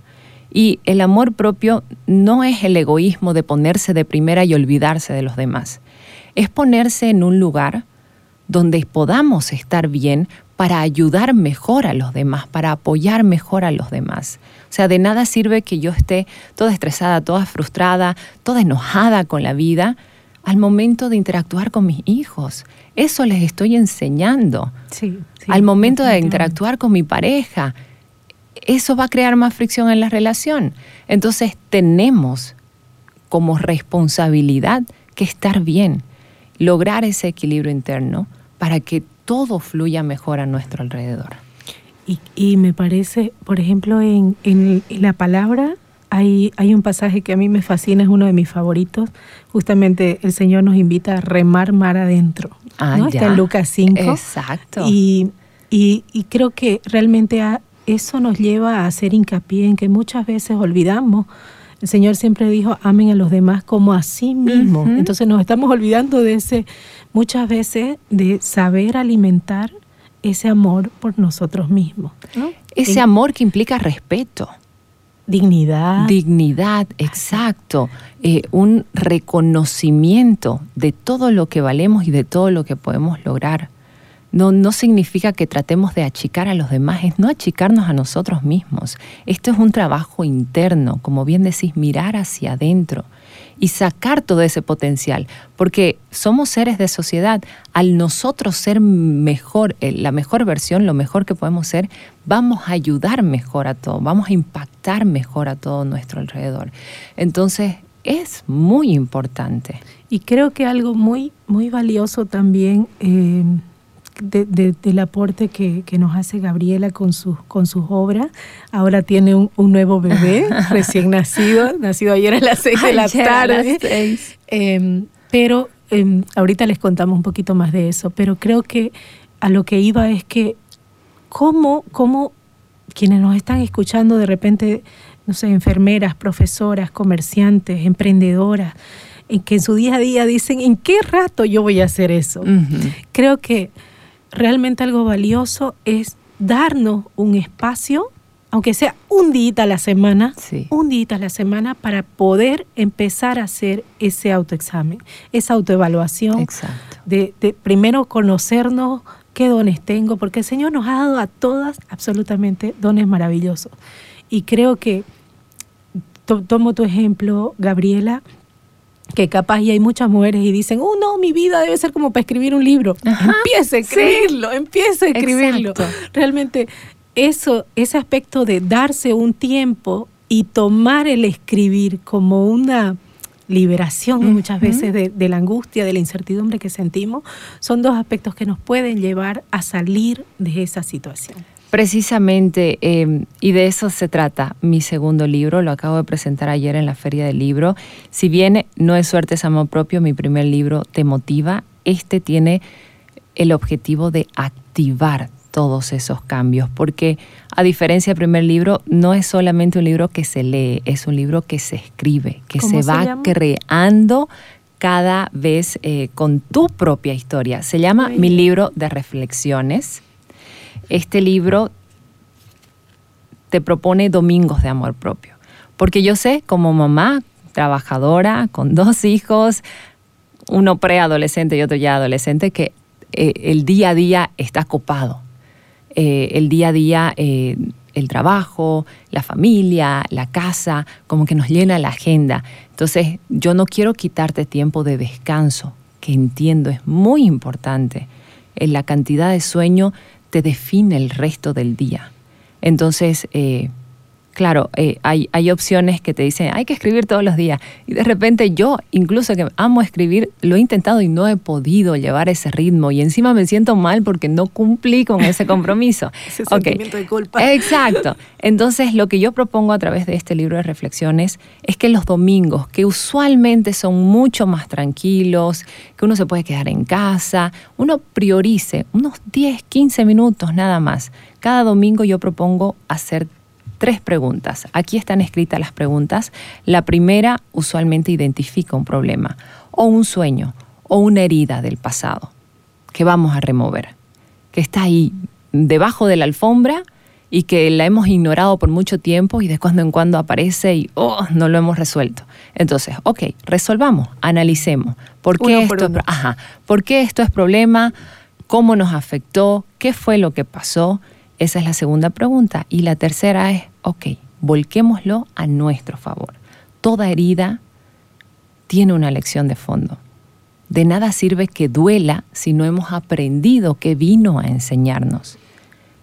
Y el amor propio no es el egoísmo de ponerse de primera y olvidarse de los demás. Es ponerse en un lugar donde podamos estar bien para ayudar mejor a los demás, para apoyar mejor a los demás. O sea, de nada sirve que yo esté toda estresada, toda frustrada, toda enojada con la vida al momento de interactuar con mis hijos. Eso les estoy enseñando. Sí, al momento de interactuar con mi pareja, eso va a crear más fricción en la relación. Entonces tenemos como responsabilidad que estar bien, lograr ese equilibrio interno para que todo fluya mejor a nuestro alrededor. Y, me parece, por ejemplo, en, la palabra hay, hay, un pasaje que a mí me fascina, es uno de mis favoritos. Justamente el Señor nos invita a remar mar adentro. Ah, Está en Lucas 5. Exacto. Y, y, creo que realmente eso nos lleva a hacer hincapié en que muchas veces olvidamos el Señor siempre dijo, amen a los demás como a sí mismos. Entonces nos estamos olvidando de ese, muchas veces, de saber alimentar ese amor por nosotros mismos. Ese amor que implica respeto. Dignidad. Dignidad, exacto. Eh, un reconocimiento de todo lo que valemos y de todo lo que podemos lograr. No, no significa que tratemos de achicar a los demás, es no achicarnos a nosotros mismos. Esto es un trabajo interno, como bien decís, mirar hacia adentro y sacar todo ese potencial, porque somos seres de sociedad. Al nosotros ser mejor, eh, la mejor versión, lo mejor que podemos ser, vamos a ayudar mejor a todo, vamos a impactar mejor a todo nuestro alrededor. Entonces, es muy importante. Y creo que algo muy, muy valioso también eh, del aporte que, nos hace Gabriela con, sus con sus obras. Ahora tiene un, nuevo bebé recién nacido, nacido ayer a las seis de la tarde. Em, pero em, ahorita les contamos un poquito más de eso, pero creo que a lo que iba es que cómo, cómo quienes nos están escuchando de repente, no sé, enfermeras, profesoras, comerciantes, emprendedoras, en que en su día a día dicen, ¿en qué rato yo voy a hacer eso? Creo que realmente algo valioso es darnos un espacio, aunque sea un día a la semana, un día a la semana para poder empezar a hacer ese autoexamen, esa autoevaluación, De, de primero conocernos qué dones tengo, porque el Señor nos ha dado a todas absolutamente dones maravillosos. Y creo que, tomo tu ejemplo, Gabriela, que capaz y hay muchas mujeres y dicen, oh no, mi vida debe ser como para escribir un libro. empiece a escribirlo, empiece a escribirlo. Realmente eso, ese aspecto de darse un tiempo y tomar el escribir como una liberación muchas veces de, de, la angustia, de la incertidumbre que sentimos, son dos aspectos que nos pueden llevar a salir de esa situación. Precisamente, em, y de eso se trata mi segundo libro, lo acabo de presentar ayer en la Feria del Libro. Si bien no es suerte, es amor propio, mi primer libro te motiva, este tiene el objetivo de activar todos esos cambios, porque a diferencia del primer libro, no es solamente un libro que se lee, es un libro que se escribe, que se, va creando cada vez eh, con tu propia historia. Se llama Mi libro de reflexiones este libro te propone domingos de amor propio. Porque yo sé, como mamá, trabajadora, con dos hijos, uno preadolescente y otro ya adolescente, que eh, el día a día está copado. Eh, el día a día, eh, el trabajo, la familia, la casa, como que nos llena la agenda. Entonces, yo no quiero quitarte tiempo de descanso, que entiendo es muy importante. En la cantidad de sueño te define el resto del día. Entonces, eh, claro, eh, hay, hay, opciones que te dicen, hay que escribir todos los días. Y de repente yo, incluso que amo escribir, lo he intentado y no he podido llevar ese ritmo. Y encima me siento mal porque no cumplí con ese compromiso. ese sentimiento de culpa. Exacto. Entonces, lo que yo propongo a través de este libro de reflexiones es que los domingos, que usualmente son mucho más tranquilos, que uno se puede quedar en casa, uno priorice unos 10, 15 minutos nada más. Cada domingo yo propongo hacer tres preguntas. Aquí están escritas las preguntas. La primera usualmente identifica un problema o un sueño o una herida del pasado que vamos a remover, que está ahí debajo de la alfombra y que la hemos ignorado por mucho tiempo y de cuando en cuando aparece y oh, no lo hemos resuelto. Entonces, ok, resolvamos, analicemos. ¿Por qué, esto, ajá, ¿Por qué esto es problema? ¿Cómo nos afectó? ¿Qué fue lo que pasó? Esa es la segunda pregunta. Y la tercera es, ok, volquémoslo a nuestro favor. Toda herida tiene una lección de fondo. De nada sirve que duela si no hemos aprendido qué vino a enseñarnos.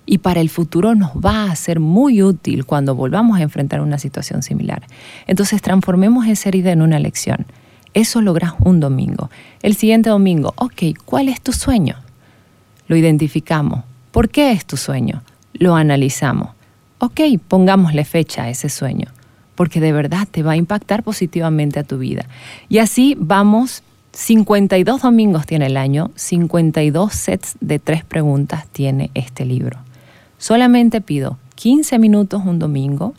Y para el futuro nos va a ser muy útil cuando volvamos a enfrentar una situación similar. Entonces transformemos esa herida en una lección. Eso logras un domingo. El siguiente domingo, ok, ¿cuál es tu sueño? Lo identificamos. ¿Por qué es tu sueño? Lo analizamos. Ok, pongámosle fecha a ese sueño, porque de verdad te va a impactar positivamente a tu vida. Y así vamos, 52 domingos tiene el año, 52 sets de tres preguntas tiene este libro. Solamente pido 15 minutos un domingo,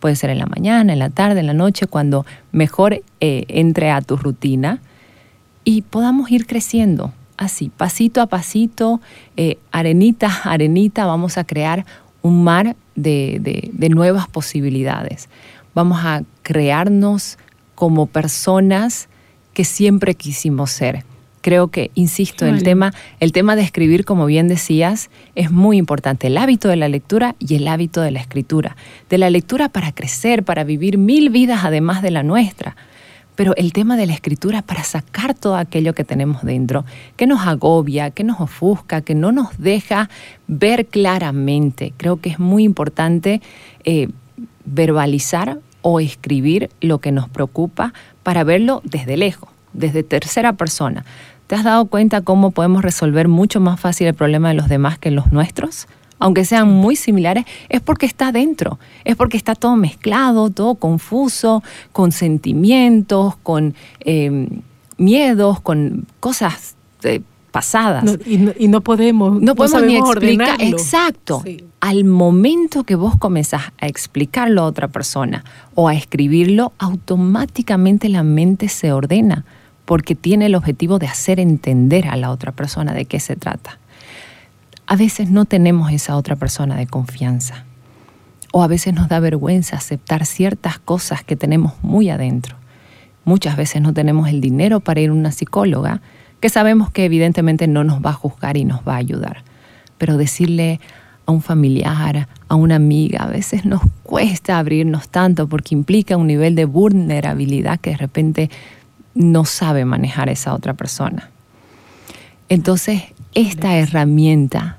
puede ser en la mañana, en la tarde, en la noche, cuando mejor eh, entre a tu rutina y podamos ir creciendo así, pasito a pasito, eh, arenita a arenita, vamos a crear un mar de, de nuevas posibilidades. Vamos a crearnos como personas que siempre quisimos ser creo que, insisto, el tema, el tema de escribir, como bien decías, es muy importante. El hábito de la lectura y el hábito de la escritura. De la lectura para crecer, para vivir mil vidas además de la nuestra. Pero el tema de la escritura para sacar todo aquello que tenemos dentro, que nos agobia, que nos ofusca, que no nos deja ver claramente. Creo que es muy importante eh, verbalizar o escribir lo que nos preocupa para verlo desde lejos, desde tercera persona. ¿Te has dado cuenta cómo podemos resolver mucho más fácil el problema de los demás que los nuestros? Aunque sean muy similares, es porque está dentro, es porque está todo mezclado, todo confuso, con sentimientos, con em, miedos, con cosas eh, pasadas. y, no, podemos, no podemos ni explicar. Exacto. Al momento que vos comenzás a explicarlo a otra persona o a escribirlo, automáticamente la mente se ordena porque tiene el objetivo de hacer entender a la otra persona de qué se trata. A veces no tenemos esa otra persona de confianza o a veces nos da vergüenza aceptar ciertas cosas que tenemos muy adentro. Muchas veces no tenemos el dinero para ir a una psicóloga que sabemos que evidentemente no nos va a juzgar y nos va a ayudar. Pero decirle a un familiar, a una amiga, a veces nos cuesta abrirnos tanto porque implica un nivel de vulnerabilidad que de repente no sabe manejar esa otra persona. Entonces, esta herramienta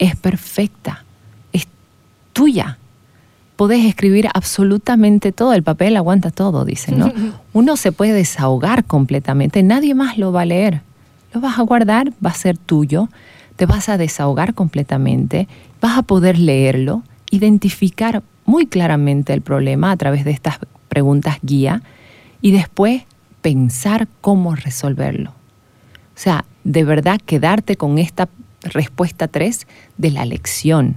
es perfecta, es tuya. Podés escribir absolutamente todo, el papel aguanta todo, dicen, ¿no? Uno se puede desahogar completamente, nadie más lo va a leer. Lo vas a guardar, va a ser tuyo, te vas a desahogar completamente, vas a poder leerlo, identificar muy claramente el problema a través de estas preguntas guía y después pensar cómo resolverlo. O sea, de verdad quedarte con esta respuesta 3 de la lección,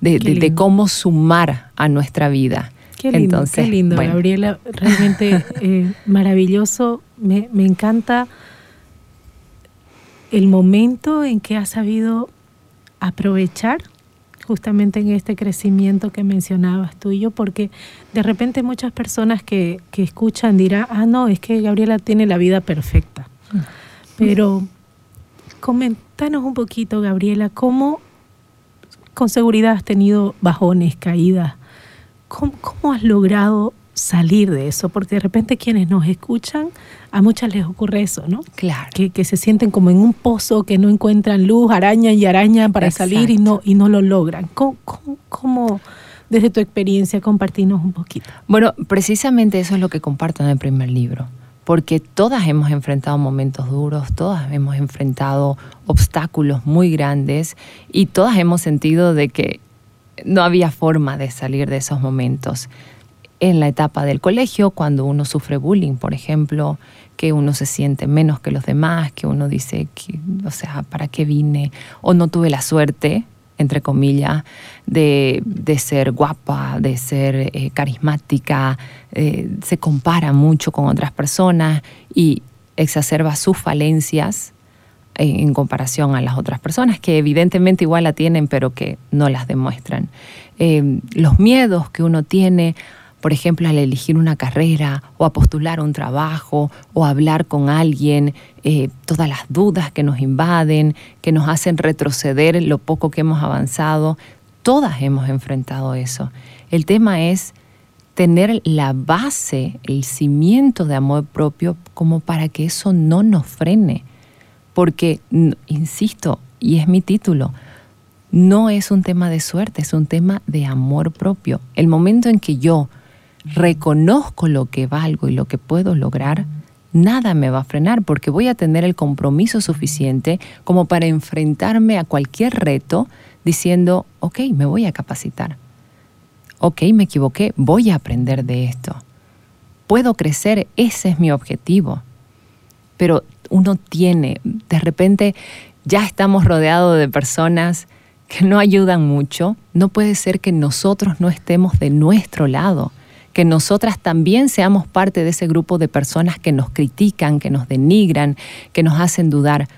de, cómo sumar a nuestra vida. Qué lindo, qué lindo, Gabriela, realmente eh, maravilloso. Me, me encanta el momento en que has sabido aprovechar justamente en este crecimiento que mencionabas tú y yo, porque de repente muchas personas que, que escuchan dirán, ah, no, es que Gabriela tiene la vida perfecta. Pero comentanos un poquito, Gabriela, cómo con seguridad has tenido bajones, caídas. cómo has logrado salir de eso, porque de repente quienes nos escuchan, a muchas les ocurre eso, ¿no? Claro. Que, se sienten como en un pozo, que no encuentran luz, araña y araña para salir y no, y no lo logran. ¿Cómo, desde tu experiencia, compartirnos un poquito? Bueno, precisamente eso es lo que comparto en el primer libro, porque todas hemos enfrentado momentos duros, todas hemos enfrentado obstáculos muy grandes y todas hemos sentido de que no había forma de salir de esos momentos en la etapa del colegio, cuando uno sufre bullying, por ejemplo, que uno se siente menos que los demás, que uno dice, que, o sea, ¿para qué vine? O no tuve la suerte, entre comillas, de, ser guapa, de ser eh, carismática, eh, se compara mucho con otras personas y exacerba sus falencias en, comparación a las otras personas, que evidentemente igual la tienen, pero que no las demuestran. Eh, los miedos que uno tiene por ejemplo, al elegir una carrera o a postular un trabajo o hablar con alguien, eh, todas las dudas que nos invaden, que nos hacen retroceder lo poco que hemos avanzado, todas hemos enfrentado eso. El tema es tener la base, el cimiento de amor propio como para que eso no nos frene. Porque, insisto, y es mi título, no es un tema de suerte, es un tema de amor propio. El momento en que yo reconozco lo que valgo y lo que puedo lograr, nada me va a frenar porque voy a tener el compromiso suficiente como para enfrentarme a cualquier reto diciendo, ok, me voy a capacitar. Ok, me equivoqué, voy a aprender de esto. Puedo crecer, ese es mi objetivo. Pero uno tiene, de repente ya estamos rodeados de personas que no ayudan mucho. No puede ser que nosotros no estemos de nuestro lado que nosotras también seamos parte de ese grupo de personas que nos critican, que nos denigran, que nos hacen dudar.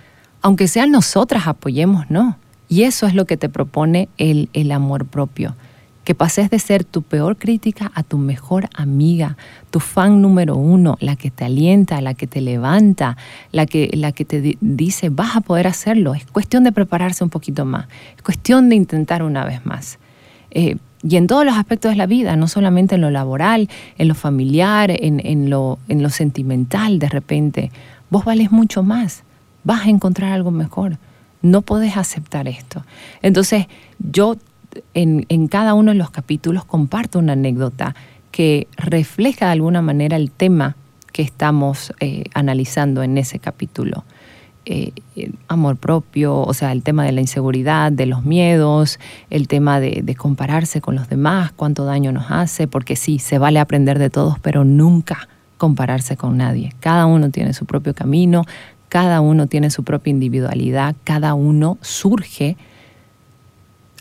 aunque sean nosotras, apoyemos, no. Y eso es lo que te propone el, el amor propio que pases de ser tu peor crítica a tu mejor amiga, tu fan número uno, la que te alienta, la que te levanta, la que, la que te dice vas a poder hacerlo. Es cuestión de prepararse un poquito más, es cuestión de intentar una vez más. Eh, y en todos los aspectos de la vida, no solamente en lo laboral, en lo familiar, en, en, lo, en lo sentimental de repente. Vos vales mucho más, vas a encontrar algo mejor. No podés aceptar esto. Entonces, yo en, cada uno de los capítulos comparto una anécdota que refleja de alguna manera el tema que estamos eh, analizando en ese capítulo. Eh, amor propio, o sea, el tema de la inseguridad, de los miedos, el tema de, de, compararse con los demás, cuánto daño nos hace, porque sí, se vale aprender de todos, pero nunca compararse con nadie. Cada uno tiene su propio camino, cada uno tiene su propia individualidad, cada uno surge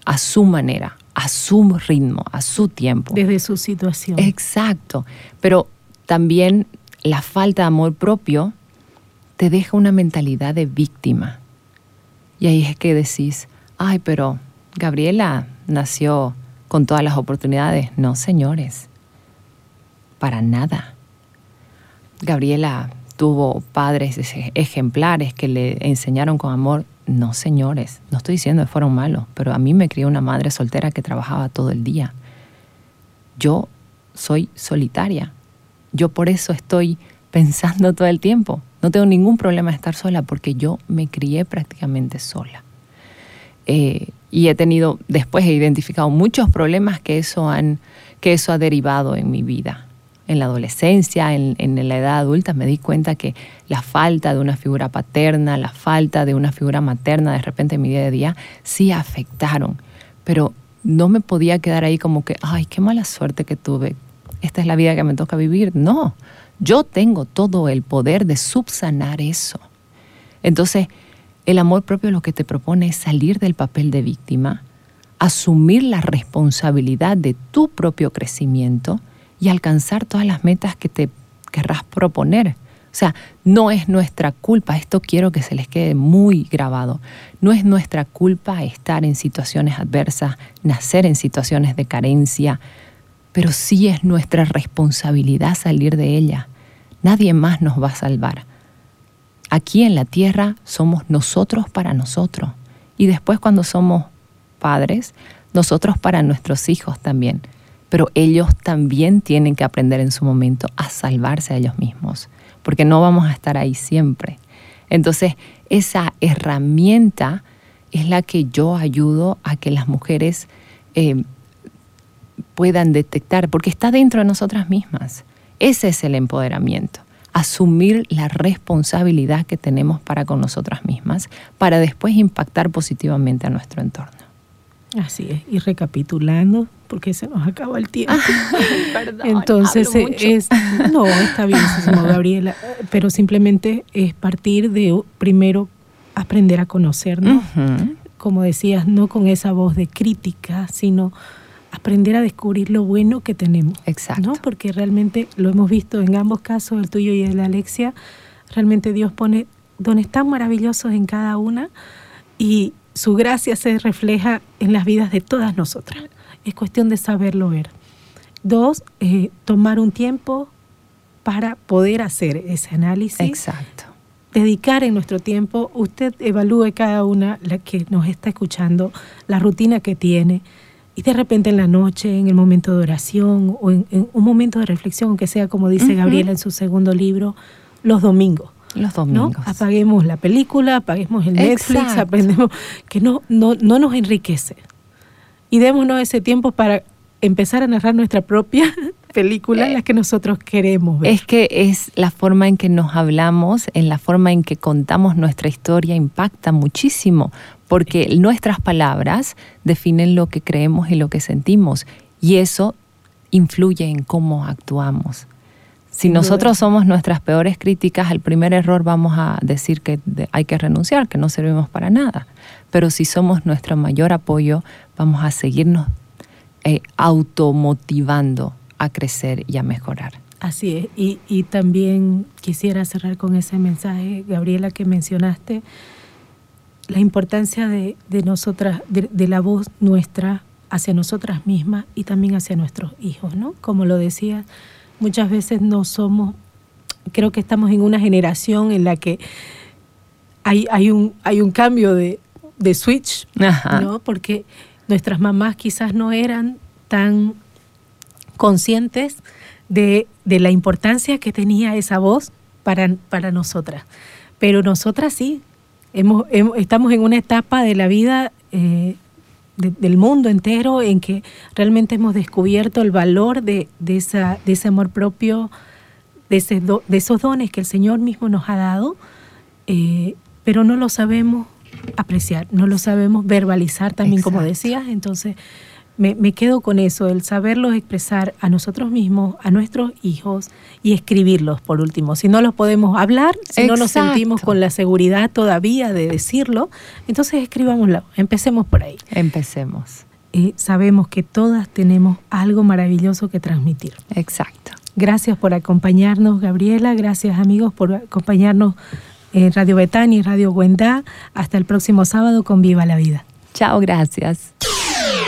a su manera, a su ritmo, a su tiempo. Desde su situación. Exacto. Pero también la falta de amor propio te deja una mentalidad de víctima. Y ahí es que decís, ay, pero Gabriela nació con todas las oportunidades. No, señores, para nada. Gabriela tuvo padres ejemplares que le enseñaron con amor. No, señores, no estoy diciendo que fueron malos, pero a mí me crió una madre soltera que trabajaba todo el día. Yo soy solitaria. Yo por eso estoy pensando todo el tiempo. No tengo ningún problema de estar sola porque yo me crié prácticamente sola. Eh, y he tenido, después he identificado muchos problemas que eso, han, que eso ha derivado en mi vida en la adolescencia, en, la edad adulta, me di cuenta que la falta de una figura paterna, la falta de una figura materna de repente en mi día a día, sí afectaron. Pero no me podía quedar ahí como que, ay, qué mala suerte que tuve. Esta es la vida que me toca vivir. No, yo tengo todo el poder de subsanar eso. Entonces, el amor propio lo que te propone es salir del papel de víctima, asumir la responsabilidad de tu propio crecimiento y alcanzar todas las metas que te querrás proponer. O sea, no es nuestra culpa, esto quiero que se les quede muy grabado, no es nuestra culpa estar en situaciones adversas, nacer en situaciones de carencia, pero sí es nuestra responsabilidad salir de ella. Nadie más nos va a salvar. Aquí en la tierra somos nosotros para nosotros y después cuando somos padres, nosotros para nuestros hijos también pero ellos también tienen que aprender en su momento a salvarse a ellos mismos, porque no vamos a estar ahí siempre. Entonces, esa herramienta es la que yo ayudo a que las mujeres eh, puedan detectar, porque está dentro de nosotras mismas. Ese es el empoderamiento, asumir la responsabilidad que tenemos para con nosotras mismas, para después impactar positivamente a nuestro entorno. Así es, y recapitulando, porque se nos acaba el tiempo. Perdón, Entonces, es, no, está bien, Gabriela, pero simplemente es partir de primero aprender a conocernos, como decías, no con esa voz de crítica, sino aprender a descubrir lo bueno que tenemos. Exacto. Porque realmente lo hemos visto en ambos casos, el tuyo y el de Alexia, realmente Dios pone dones tan maravillosos en cada una y su gracia se refleja en las vidas de todas nosotras. Es cuestión de saberlo ver. Dos, eh, tomar un tiempo para poder hacer ese análisis. Exacto. Dedicar en nuestro tiempo, usted evalúe cada una, la que nos está escuchando, la rutina que tiene. Y de repente en la noche, en el momento de oración o en, un momento de reflexión, aunque sea como dice Gabriela en su segundo libro, los domingos los domingos. Apaguemos la película, apaguemos el Netflix, aprendemos que no, no, no nos enriquece. Y démonos ese tiempo para empezar a narrar nuestra propia película, la que nosotros queremos ver. Es que es la forma en que nos hablamos, en la forma en que contamos nuestra historia, impacta muchísimo, porque nuestras palabras definen lo que creemos y lo que sentimos, y eso influye en cómo actuamos. Si nosotros somos nuestras peores críticas, al primer error vamos a decir que hay que renunciar, que no servimos para nada. Pero si somos nuestro mayor apoyo, vamos a seguirnos eh, automotivando a crecer y a mejorar. Así es. Y, también quisiera cerrar con ese mensaje, Gabriela, que mencionaste, la importancia de, nosotras, de, la voz nuestra hacia nosotras mismas y también hacia nuestros hijos, ¿no? Como lo decía, muchas veces no somos, creo que estamos en una generación en la que hay, hay, un, hay un cambio de, switch, ¿no? Porque nuestras mamás quizás no eran tan conscientes de, la importancia que tenía esa voz para, para nosotras. Pero nosotras sí, hemos, estamos en una etapa de la vida eh, del mundo entero en que realmente hemos descubierto el valor de, esa, de ese amor propio, de, ese de esos dones que el Señor mismo nos ha dado, eh, pero no lo sabemos apreciar, no lo sabemos verbalizar también, como decías. Entonces, me, quedo con eso, el saberlos expresar a nosotros mismos, a nuestros hijos y escribirlos por último. Si no los podemos hablar, si no nos sentimos con la seguridad todavía de decirlo, entonces escribámoslo, empecemos por ahí. Empecemos. Y sabemos que todas tenemos algo maravilloso que transmitir. Exacto. Gracias por acompañarnos, Gabriela. Gracias, amigos, por acompañarnos en Radio Betania y Radio Guendá. Hasta el próximo sábado con Viva la Vida. Chao, gracias.